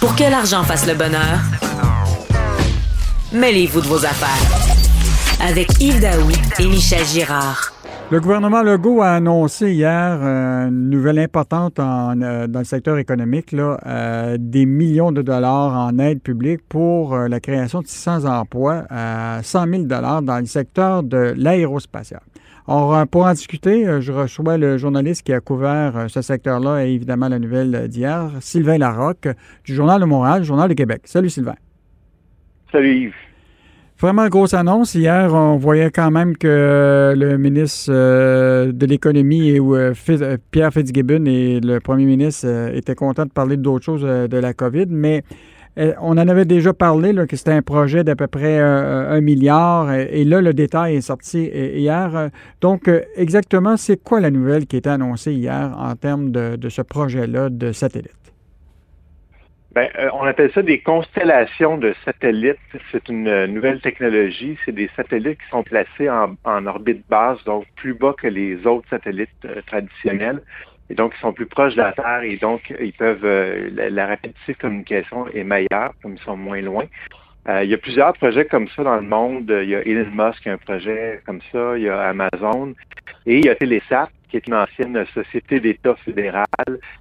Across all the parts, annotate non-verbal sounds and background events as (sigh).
Pour que l'argent fasse le bonheur, mêlez-vous de vos affaires. Avec Yves Daoui et Michel Girard. Le gouvernement Legault a annoncé hier euh, une nouvelle importante euh, dans le secteur économique, là, euh, des millions de dollars en aide publique pour la création de 600 emplois à 100 000 dollars dans le secteur de l'aérospatial. Pour en discuter, je reçois le journaliste qui a couvert ce secteur-là et évidemment la nouvelle d'hier, Sylvain Larocque, du Journal de Montréal, Journal de Québec. Salut Sylvain. Salut Yves. Vraiment grosse annonce. Hier, on voyait quand même que le ministre euh, de l'Économie, et euh, Pierre Fitzgibbon et le premier ministre euh, étaient contents de parler d'autres choses de la COVID, mais on en avait déjà parlé, que c'était un projet d'à peu près un milliard, et, là, le détail est sorti hier. Donc, exactement, c'est quoi la nouvelle qui été annoncée hier en termes de ce projet-là de satellite? Euh, on appelle ça des constellations de satellites. C'est une euh, nouvelle technologie. C'est des satellites qui sont placés en, orbite basse, donc plus bas que les autres satellites euh, traditionnels. Et donc, ils sont plus proches de la Terre et donc, ils peuvent, la, rapidité de communication est meilleure, comme ils sont moins loin. il y a plusieurs projets comme ça dans le monde. Il y a Elon Musk qui a un projet comme ça. Il y a Amazon. Et il y a Telesat qui est une ancienne société d'État fédéral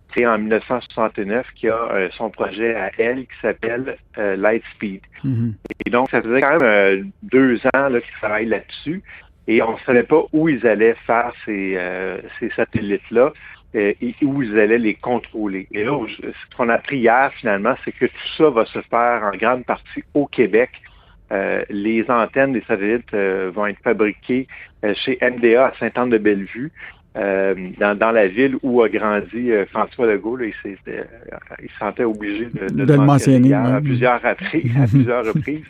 créée en 1969, qui a euh, son projet à elle qui s'appelle euh, Lightspeed. Mm-hmm. Et donc, ça faisait quand même euh, deux ans qu'ils travaillent là-dessus. Et on ne savait pas où ils allaient faire ces, ces satellites-là et où ils allaient les contrôler. Et là, ce qu'on a appris hier, finalement, c'est que tout ça va se faire en grande partie au Québec. les antennes des satellites vont être fabriquées chez MDA à Saint-Anne-de-Bellevue. Euh, dans, la ville où a grandi euh, François Legault. il, se sentait obligé de, le mentionner à, plusieurs reprises, à (laughs) plusieurs reprises.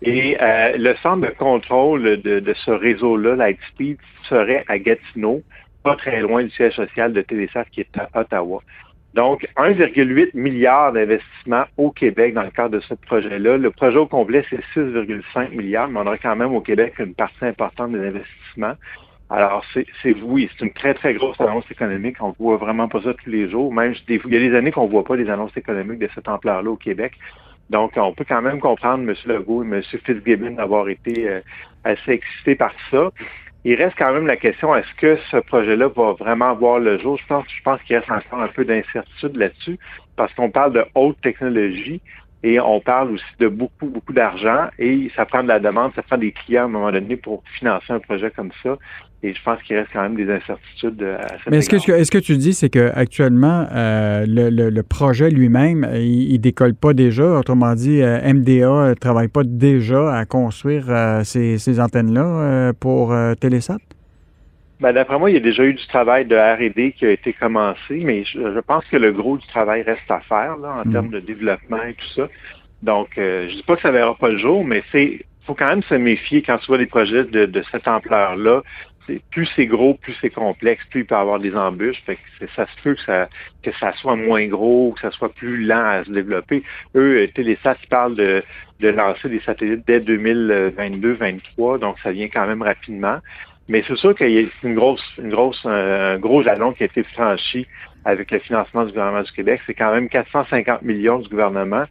Et euh, le centre de contrôle de, ce réseau-là, Lightspeed, serait à Gatineau, pas très loin du siège social de Télésat qui est à Ottawa. Donc, 1,8 milliard d'investissements au Québec dans le cadre de ce projet-là. Le projet au complet, c'est 6,5 milliards, mais on aura quand même au Québec une partie importante des investissements. Alors, c'est oui, c'est une très, très grosse annonce économique. On voit vraiment pas ça tous les jours. Même il y a des années qu'on ne voit pas des annonces économiques de cette ampleur-là au Québec. Donc, on peut quand même comprendre M. Legault et M. Fitzgibbon d'avoir été euh, assez excités par ça. Il reste quand même la question, est-ce que ce projet-là va vraiment voir le jour? Je pense, je pense qu'il reste encore un peu d'incertitude là-dessus, parce qu'on parle de haute technologie. Et on parle aussi de beaucoup, beaucoup d'argent et ça prend de la demande, ça prend des clients à un moment donné pour financer un projet comme ça. Et je pense qu'il reste quand même des incertitudes à cette Mais est-ce que, est-ce que tu dis, c'est qu'actuellement, euh, le, projet lui-même, il, ne décolle pas déjà? Autrement dit, euh, MDA ne travaille pas déjà à construire euh, ces, antennes-là pour Télésat? Ben, d'après moi, il y a déjà eu du travail de R&D qui a été commencé, mais je, pense que le gros du travail reste à faire là, en mm. termes de développement et tout ça. Donc, je dis pas que ça verra pas le jour, mais c'est faut quand même se méfier quand tu vois des projets de, de cette ampleur-là plus c'est gros, plus c'est complexe, plus il peut y avoir des embûches. Fait que ça se peut que ça, que ça soit moins gros, que ça soit plus lent à se développer. Eux, euh, Télésat, ils parlent de, de lancer des satellites dès 2022-2023, donc ça vient quand même rapidement. Mais c'est sûr qu'il y a une grosse, une grosse, un gros jalon qui a été franchi avec le financement du gouvernement du Québec. C'est quand même 450 millions du gouvernement.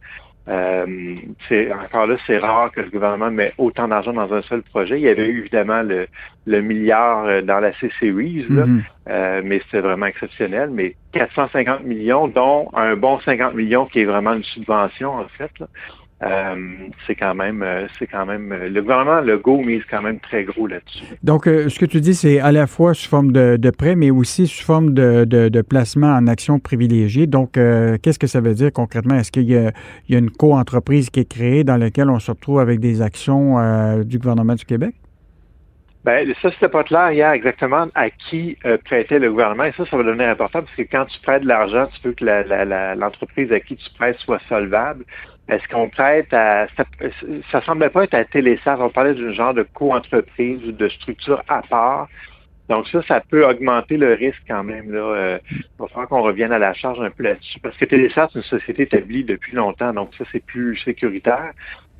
Euh, c'est encore là, c'est rare que le gouvernement met autant d'argent dans un seul projet. Il y avait eu évidemment le, le milliard euh, dans la C-Series, mm-hmm. euh, mais c'était vraiment exceptionnel. Mais 450 millions, dont un bon 50 millions qui est vraiment une subvention en fait. Là. Euh, c'est quand même, euh, c'est quand même, euh, le gouvernement le go mise quand même très gros là-dessus. Donc, ce que tu dis, c'est à la fois sous forme de, de prêt, mais aussi sous forme de, de, placement en action privilégiée. Donc, qu'est-ce que ça veut dire concrètement? Est-ce qu'il y a, il y a une co-entreprise qui est créée dans laquelle on se retrouve avec des actions du gouvernement du Québec? Ben, ça, c'était pas clair hier exactement à qui prêtait le gouvernement. Et ça, ça va devenir important parce que quand tu prêtes de l'argent, tu veux que l'entreprise à qui tu prêtes soit solvable. Est-ce qu'on prête à... Ça, ça semblait pas être à Télésat. On parlait d'un genre de co-entreprise ou de structure à part. Donc ça, ça peut augmenter le risque quand même. Là. Euh, il va falloir qu'on revienne à la charge un peu là-dessus. Parce que Télésat, c'est une société établie depuis longtemps, donc ça, c'est plus sécuritaire.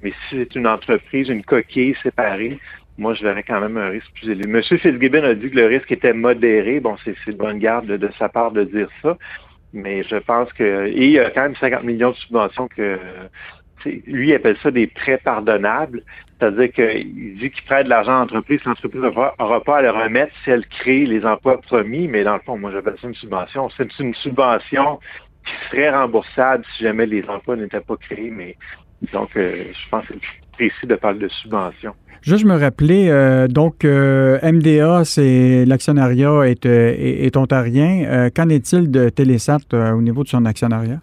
Mais si c'est une entreprise, une coquille séparée, moi, je verrais quand même un risque plus élevé. Monsieur Fitzgibbon a dit que le risque était modéré. Bon, c'est de bonne garde de, sa part de dire ça. Mais je pense que... Et il y a quand même 50 millions de subventions que... Lui, il appelle ça des prêts pardonnables. C'est-à-dire qu'il dit qu'il prête de l'argent à l'entreprise, l'entreprise n'aura pas à le remettre si elle crée les emplois promis, mais dans le fond, moi j'appelle ça une subvention. C'est une subvention qui serait remboursable si jamais les emplois n'étaient pas créés, mais donc je pense que c'est précis de parler de subvention. Juste me rappeler, euh, donc euh, MDA, c'est l'actionnariat est, est, ontarien. Qu'en est-il de Télésat au niveau de son actionnariat?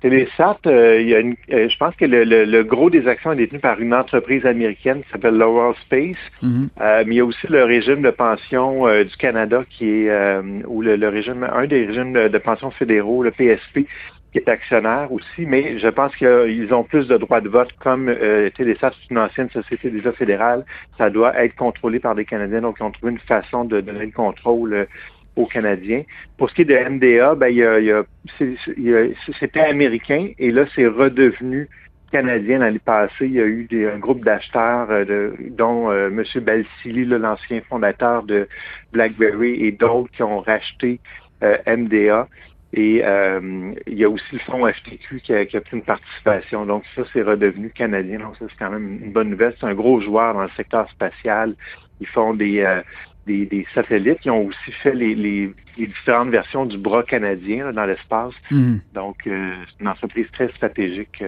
Télésat, il y a une, je pense que le, gros des actions est détenu par une entreprise américaine qui s'appelle Laurel Space, mm-hmm. mais il y a aussi le régime de pension du Canada qui est, ou le, régime, un des régimes de pension fédéraux, le PSP, qui est actionnaire aussi, mais je pense qu'ils ont plus de droits de vote comme euh, c'est une ancienne société déjà fédérale. Ça doit être contrôlé par des Canadiens, donc ils ont trouvé une façon de donner le contrôle euh, aux Canadiens. Pour ce qui est de MDA, ben, il y a, c'était américain et là, c'est redevenu canadien l'année passée. Il y a eu des, un groupe d'acheteurs, euh, dont euh, M. Balsili, l'ancien fondateur de BlackBerry, et d'autres qui ont racheté euh, MDA. Et euh, il y a aussi le fonds FTQ qui a, pris une participation. Donc ça, c'est redevenu canadien. Donc ça, c'est quand même une bonne nouvelle. C'est un gros joueur dans le secteur spatial. Ils font des, euh, des, satellites. Ils ont aussi fait les, différentes versions du bras canadien dans l'espace. Mm. Donc, euh, c'est une entreprise très stratégique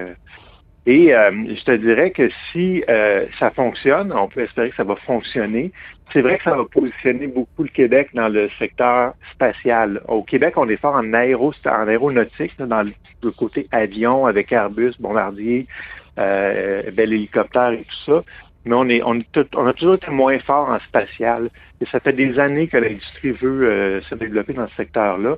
et euh, je te dirais que si euh, ça fonctionne, on peut espérer que ça va fonctionner. C'est vrai que ça va positionner beaucoup le Québec dans le secteur spatial. Au Québec, on est fort en, aéro, en aéronautique, dans le, côté avion avec Airbus, Bombardier, euh, bel hélicoptère et tout ça. Mais on est, on, a toujours été moins fort en spatial. Et ça fait des années que l'industrie veut se développer dans ce secteur-là.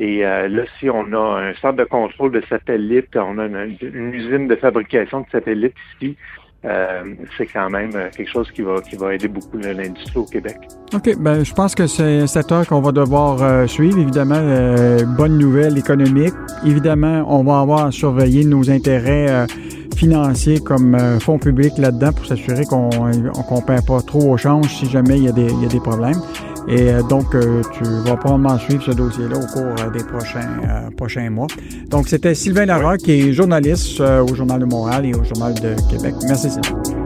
Et euh, là, si on a un centre de contrôle de satellites, on a une, usine de fabrication de satellites ici, euh, c'est quand même euh, quelque chose qui va, qui va aider beaucoup l'industrie au Québec. OK. Ben, je pense que c'est un secteur qu'on va devoir suivre. Évidemment, bonne nouvelle économique. Évidemment, on va avoir à surveiller nos intérêts financiers comme fonds publics là-dedans pour s'assurer qu'on ne perd pas trop au change si jamais il y a des, il y a des problèmes. Et euh, donc, euh, tu vas probablement suivre ce dossier-là au cours euh, des prochains, prochains mois. Donc, c'était Sylvain Larocque, qui est journaliste au Journal de Montréal et au Journal de Québec. Merci, Sylvain.